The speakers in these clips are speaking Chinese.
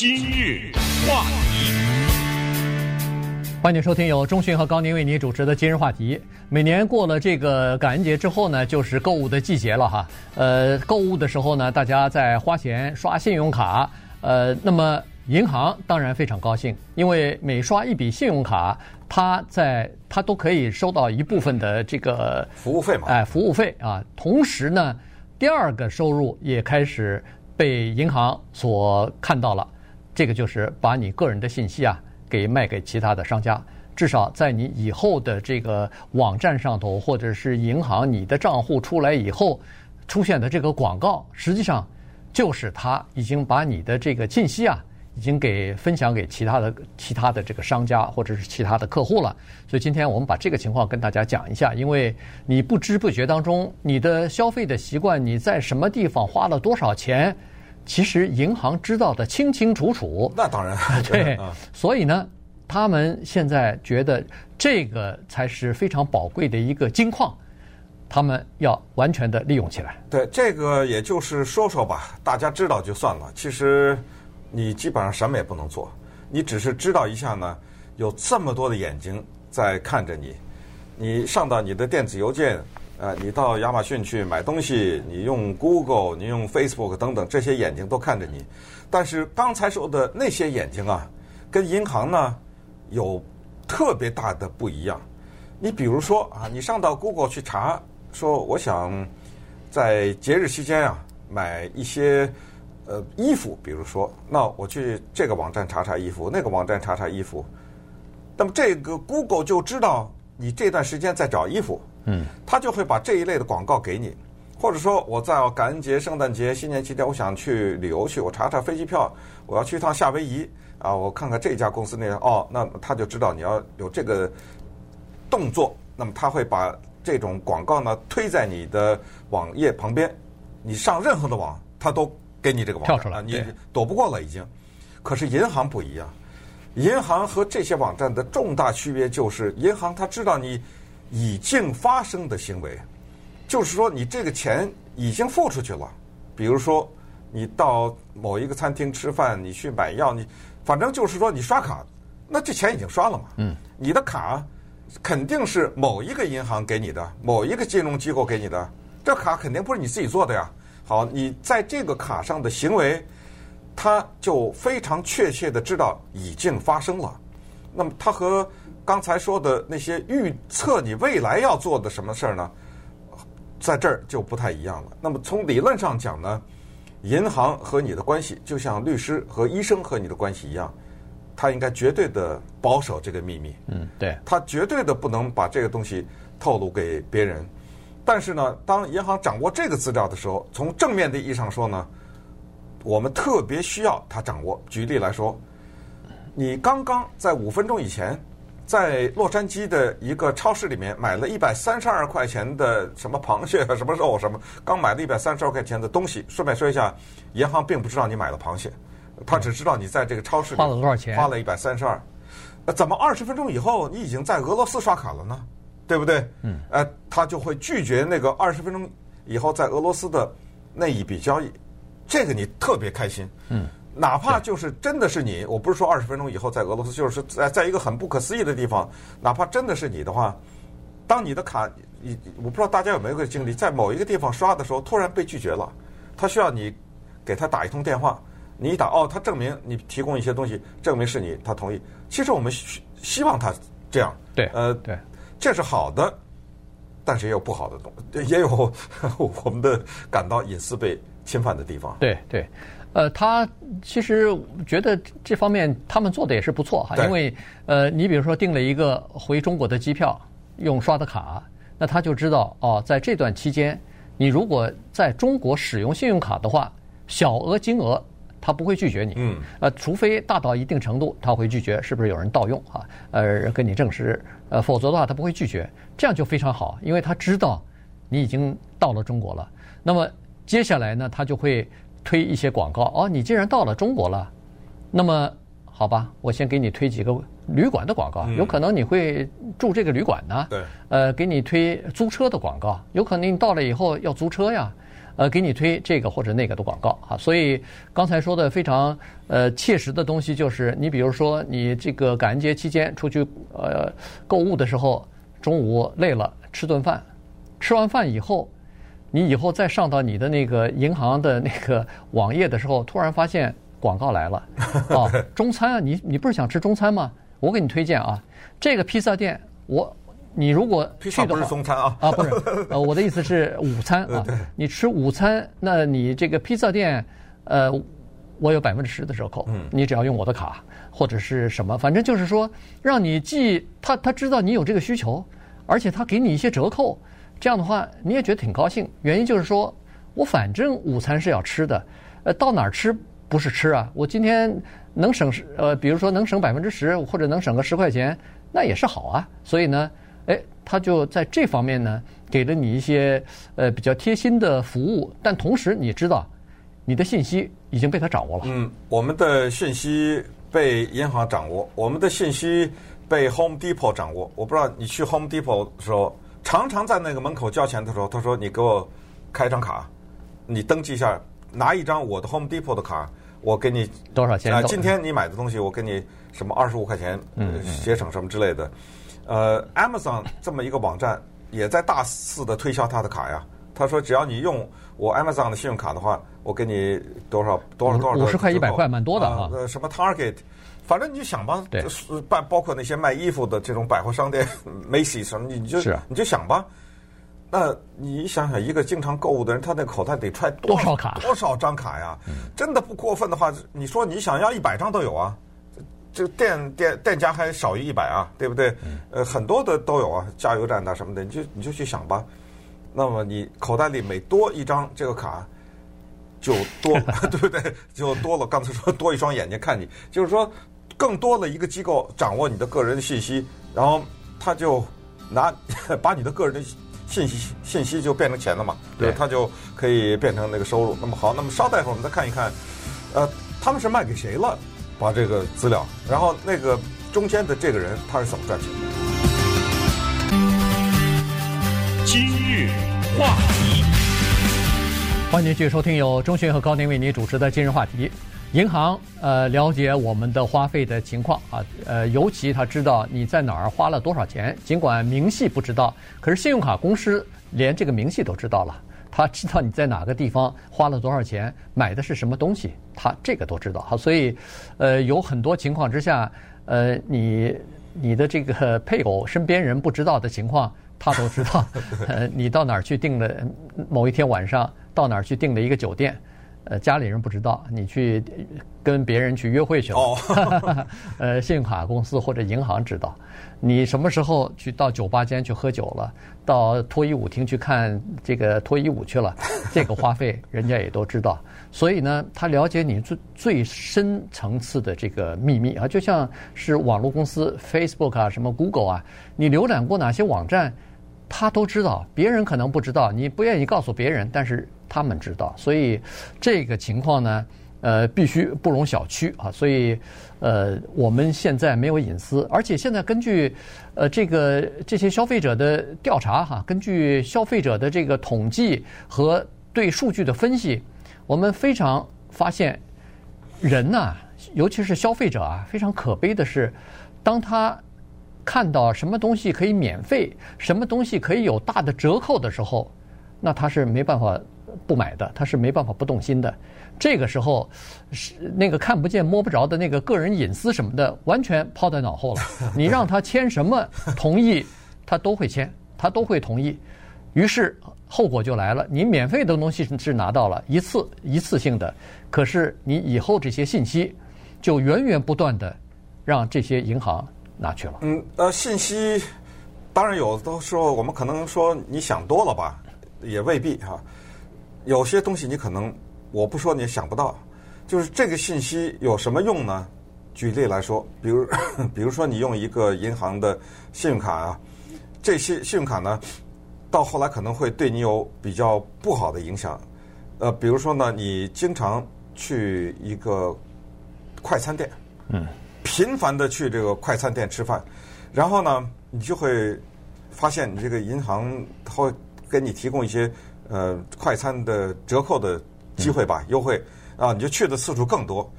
今日话题，欢迎收听由中讯和高宁为您主持的今日话题。每年过了这个感恩节之后呢，就是购物的季节了哈。呃，购物的时候呢，大家在花钱刷信用卡，呃，那么银行当然非常高兴，因为每刷一笔信用卡，它在它都可以收到一部分的这个服务费嘛，哎，服务费啊。同时呢，第二个收入也开始。被银行所看到了，这个就是把你个人的信息啊给卖给其他的商家，至少在你以后的这个网站上头，或者是银行你的账户出来以后出现的这个广告，实际上就是他已经把你的这个信息啊。已经给分享给其他的其他的这个商家或者是其他的客户了，所以今天我们把这个情况跟大家讲一下，因为你不知不觉当中，你的消费的习惯，你在什么地方花了多少钱，其实银行知道的清清楚楚。那当然，对，所以呢，他们现在觉得这个才是非常宝贵的一个金矿，他们要完全的利用起来。对，这个也就是说说吧，大家知道就算了。其实。你基本上什么也不能做，你只是知道一下呢，有这么多的眼睛在看着你。你上到你的电子邮件，呃，你到亚马逊去买东西，你用 Google，你用 Facebook 等等，这些眼睛都看着你。但是刚才说的那些眼睛啊，跟银行呢有特别大的不一样。你比如说啊，你上到 Google 去查，说我想在节日期间啊买一些。呃，衣服，比如说，那我去这个网站查查衣服，那个网站查查衣服，那么这个 Google 就知道你这段时间在找衣服，嗯，他就会把这一类的广告给你，或者说我在感恩节、圣诞节、新年期间，我想去旅游去，我查查飞机票，我要去一趟夏威夷啊，我看看这家公司那个，哦，那他就知道你要有这个动作，那么他会把这种广告呢推在你的网页旁边，你上任何的网，他都。给你这个网站跳出来，你躲不过了已经。可是银行不一样，银行和这些网站的重大区别就是，银行它知道你已经发生的行为，就是说你这个钱已经付出去了。比如说你到某一个餐厅吃饭，你去买药，你反正就是说你刷卡，那这钱已经刷了嘛。嗯。你的卡肯定是某一个银行给你的，某一个金融机构给你的，这卡肯定不是你自己做的呀。好，你在这个卡上的行为，他就非常确切的知道已经发生了。那么，他和刚才说的那些预测你未来要做的什么事儿呢，在这儿就不太一样了。那么，从理论上讲呢，银行和你的关系就像律师和医生和你的关系一样，他应该绝对的保守这个秘密。嗯，对，他绝对的不能把这个东西透露给别人。但是呢，当银行掌握这个资料的时候，从正面的意义上说呢，我们特别需要他掌握。举例来说，你刚刚在五分钟以前，在洛杉矶的一个超市里面买了一百三十二块钱的什么螃蟹、什么肉、什么，刚买了一百三十二块钱的东西。顺便说一下，银行并不知道你买了螃蟹，他只知道你在这个超市里花了多少钱，花了一百三十二。那怎么二十分钟以后你已经在俄罗斯刷卡了呢？对不对？嗯，呃，他就会拒绝那个二十分钟以后在俄罗斯的那一笔交易，这个你特别开心。嗯，哪怕就是真的是你，我不是说二十分钟以后在俄罗斯，就是在在一个很不可思议的地方，哪怕真的是你的话，当你的卡，你我不知道大家有没有个经历，在某一个地方刷的时候突然被拒绝了，他需要你给他打一通电话，你一打哦，他证明你提供一些东西，证明是你，他同意。其实我们希希望他这样。对，呃，对。这是好的，但是也有不好的东，也有 我们的感到隐私被侵犯的地方。对对，呃，他其实觉得这方面他们做的也是不错哈，因为呃，你比如说订了一个回中国的机票，用刷的卡，那他就知道哦，在这段期间，你如果在中国使用信用卡的话，小额金额。他不会拒绝你，嗯，呃，除非大到一定程度，他会拒绝，是不是有人盗用啊？呃，跟你证实，呃，否则的话他不会拒绝，这样就非常好，因为他知道你已经到了中国了。那么接下来呢，他就会推一些广告，哦，你既然到了中国了，那么好吧，我先给你推几个旅馆的广告，有可能你会住这个旅馆呢，对，呃，给你推租车的广告，有可能你到了以后要租车呀。呃，给你推这个或者那个的广告啊。所以刚才说的非常呃切实的东西，就是你比如说你这个感恩节期间出去呃购物的时候，中午累了吃顿饭，吃完饭以后，你以后再上到你的那个银行的那个网页的时候，突然发现广告来了。啊，中餐啊，你你不是想吃中餐吗？我给你推荐啊，这个披萨店我。你如果去的话，不是中餐啊。啊不是，呃我的意思是午餐啊，你吃午餐，那你这个披萨店，呃，我有百分之十的折扣，你只要用我的卡或者是什么，反正就是说让你既他他知道你有这个需求，而且他给你一些折扣，这样的话你也觉得挺高兴。原因就是说我反正午餐是要吃的，呃，到哪儿吃不是吃啊？我今天能省呃，比如说能省百分之十或者能省个十块钱，那也是好啊。所以呢。哎，他就在这方面呢，给了你一些呃比较贴心的服务，但同时你知道，你的信息已经被他掌握了。嗯，我们的信息被银行掌握，我们的信息被 Home Depot 掌握。我不知道你去 Home Depot 的时候，常常在那个门口交钱的时候，他说：“你给我开一张卡，你登记一下，拿一张我的 Home Depot 的卡，我给你多少钱？啊，今天你买的东西，我给你什么二十五块钱，嗯，节省什么之类的。”呃，Amazon 这么一个网站也在大肆的推销他的卡呀。他说，只要你用我 Amazon 的信用卡的话，我给你多少多少多少五十块一百块，蛮多的啊。呃，什么 Target，反正你就想吧。对。包包括那些卖衣服的这种百货商店，Macy's 什么，你就你就想吧。那你想想，一个经常购物的人，他那口袋得揣多少卡？多少张卡呀？真的不过分的话，你说你想要一百张都有啊。这个店店店家还少于一百啊，对不对？呃，很多的都有啊，加油站呐什么的，你就你就去想吧。那么你口袋里每多一张这个卡，就多，对不对？就多了。刚才说多一双眼睛看你，就是说更多的一个机构掌握你的个人信息，然后他就拿 把你的个人的信息信息就变成钱了嘛，对，他就可以变成那个收入。那么好，那么稍待一会儿我们再看一看，呃，他们是卖给谁了？把这个资料，然后那个中间的这个人他是怎么赚钱的？今日话题，欢迎继续收听由钟迅和高宁为您主持的今日话题。银行呃了解我们的花费的情况啊，呃尤其他知道你在哪儿花了多少钱，尽管明细不知道，可是信用卡公司连这个明细都知道了。他知道你在哪个地方花了多少钱，买的是什么东西，他这个都知道。好，所以，呃，有很多情况之下，呃，你你的这个配偶身边人不知道的情况，他都知道。呃，你到哪儿去订了某一天晚上，到哪儿去订了一个酒店。呃，家里人不知道，你去跟别人去约会去了。哦，呃，信用卡公司或者银行知道，你什么时候去到酒吧间去喝酒了，到脱衣舞厅去看这个脱衣舞去了，这个花费人家也都知道。所以呢，他了解你最最深层次的这个秘密啊，就像是网络公司 Facebook 啊，什么 Google 啊，你浏览过哪些网站，他都知道，别人可能不知道，你不愿意告诉别人，但是。他们知道，所以这个情况呢，呃，必须不容小觑啊。所以，呃，我们现在没有隐私，而且现在根据呃这个这些消费者的调查哈，根据消费者的这个统计和对数据的分析，我们非常发现，人呐，尤其是消费者啊，非常可悲的是，当他看到什么东西可以免费，什么东西可以有大的折扣的时候，那他是没办法。不买的，他是没办法不动心的。这个时候，是那个看不见摸不着的那个个人隐私什么的，完全抛在脑后了。你让他签什么同意，他都会签，他都会同意。于是后果就来了，你免费的东西是拿到了一次一次性的，可是你以后这些信息就源源不断的让这些银行拿去了。嗯，呃，信息当然有，的时候我们可能说你想多了吧，也未必哈。有些东西你可能我不说你也想不到，就是这个信息有什么用呢？举例来说，比如 比如说你用一个银行的信用卡啊，这些信用卡呢，到后来可能会对你有比较不好的影响。呃，比如说呢，你经常去一个快餐店，嗯，频繁的去这个快餐店吃饭，然后呢，你就会发现你这个银行它会给你提供一些。呃快餐的折扣的机会吧，优惠啊，你就去的次数更多。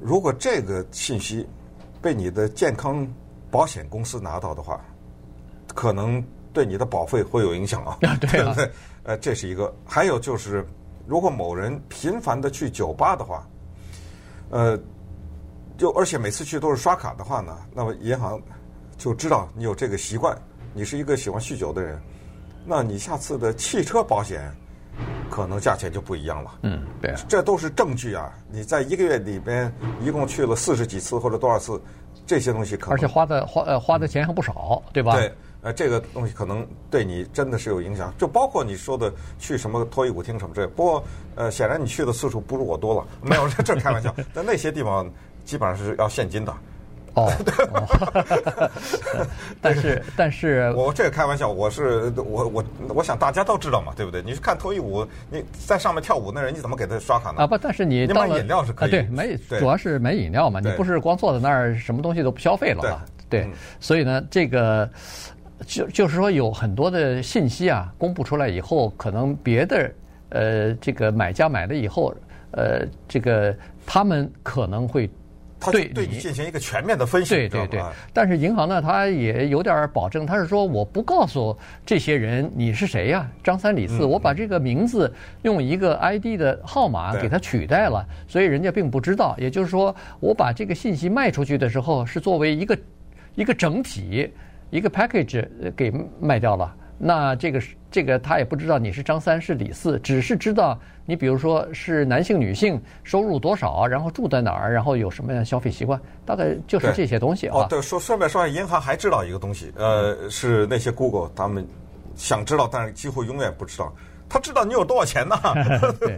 如果这个信息被你的健康保险公司拿到的话，可能对你的保费会有影响啊。对啊，对，呃，这是一个。还有就是，如果某人频繁的去酒吧的话，呃，就而且每次去都是刷卡的话呢，那么银行就知道你有这个习惯，你是一个喜欢酗酒的人，那你下次的汽车保险可能价钱就不一样了。嗯，对啊，这都是证据啊！你在一个月里边一共去了四十几次或者多少次，这些东西可能而且花的花呃花的钱还不少，对吧？对，呃，这个东西可能对你真的是有影响，就包括你说的去什么脱衣舞厅什么之类，不过呃，显然你去的次数不如我多了，没有，这开玩笑。但那些地方基本上是要现金的。哦，但是但是，我这个开玩笑，我是我我我想大家都知道嘛，对不对？你去看脱衣舞，你在上面跳舞那人，你怎么给他刷卡呢？啊不，但是你你买饮料是可以，对，买主要是买饮料嘛，你不是光坐在那儿什么东西都不消费了嘛？对，所以呢，这个就就是说有很多的信息啊，公布出来以后，可能别的呃这个买家买了以后，呃这个他们可能会。对对你进行一个全面的分析，对对对。但是银行呢，它也有点保证，它是说我不告诉这些人你是谁呀，张三李四，我把这个名字用一个 ID 的号码给它取代了，所以人家并不知道。也就是说，我把这个信息卖出去的时候，是作为一个一个整体一个 package 给卖掉了。那这个是这个他也不知道你是张三是李四，只是知道你比如说是男性女性收入多少，然后住在哪儿，然后有什么样的消费习惯，大概就是这些东西啊。哦，对，说顺便说下，银行还知道一个东西，呃，是那些 Google 他们想知道，但是几乎永远不知道。他知道你有多少钱呢？对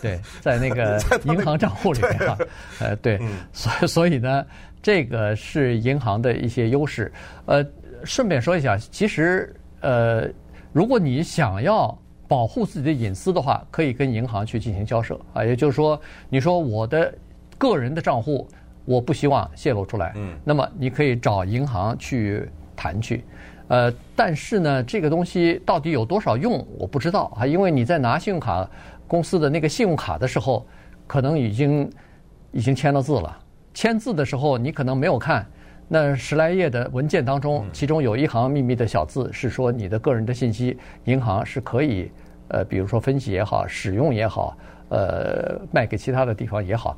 对，在那个 银行账户里面啊，呃，对，所以所以呢，这个是银行的一些优势。呃，顺便说一下，其实。呃，如果你想要保护自己的隐私的话，可以跟银行去进行交涉啊。也就是说，你说我的个人的账户我不希望泄露出来，嗯，那么你可以找银行去谈去。呃，但是呢，这个东西到底有多少用，我不知道啊。因为你在拿信用卡公司的那个信用卡的时候，可能已经已经签了字了，签字的时候你可能没有看。那十来页的文件当中，其中有一行秘密的小字是说，你的个人的信息，银行是可以，呃，比如说分析也好，使用也好，呃，卖给其他的地方也好，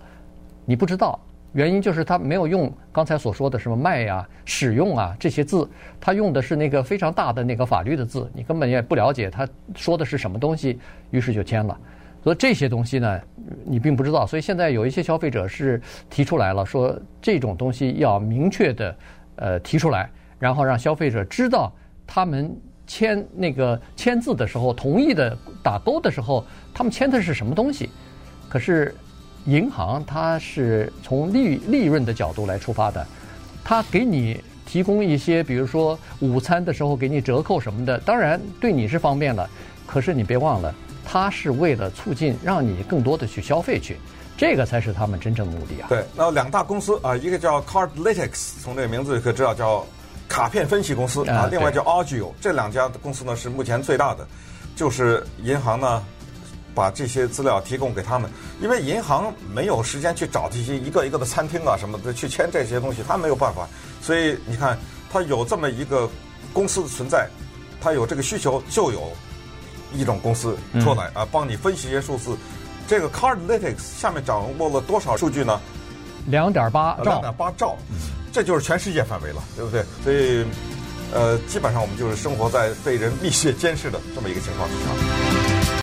你不知道，原因就是他没有用刚才所说的什么卖呀、使用啊这些字，他用的是那个非常大的那个法律的字，你根本也不了解他说的是什么东西，于是就签了。所以这些东西呢，你并不知道。所以现在有一些消费者是提出来了，说这种东西要明确的呃提出来，然后让消费者知道他们签那个签字的时候，同意的打勾的时候，他们签的是什么东西。可是银行它是从利利润的角度来出发的，它给你提供一些，比如说午餐的时候给你折扣什么的，当然对你是方便了。可是你别忘了。它是为了促进让你更多的去消费去，这个才是他们真正的目的啊。对，那两大公司啊，一个叫 Cardlytics，从这个名字就可以知道叫卡片分析公司啊，另外叫 a u g i o 这两家公司呢是目前最大的，就是银行呢把这些资料提供给他们，因为银行没有时间去找这些一个一个的餐厅啊什么的去签这些东西，他没有办法，所以你看，他有这么一个公司的存在，他有这个需求就有。一种公司出来啊，帮你分析一些数字。这个 Cardlytics 下面掌握了多少数据呢？两点八兆，两点八兆，这就是全世界范围了，对不对？所以，呃，基本上我们就是生活在被人密切监视的这么一个情况之下。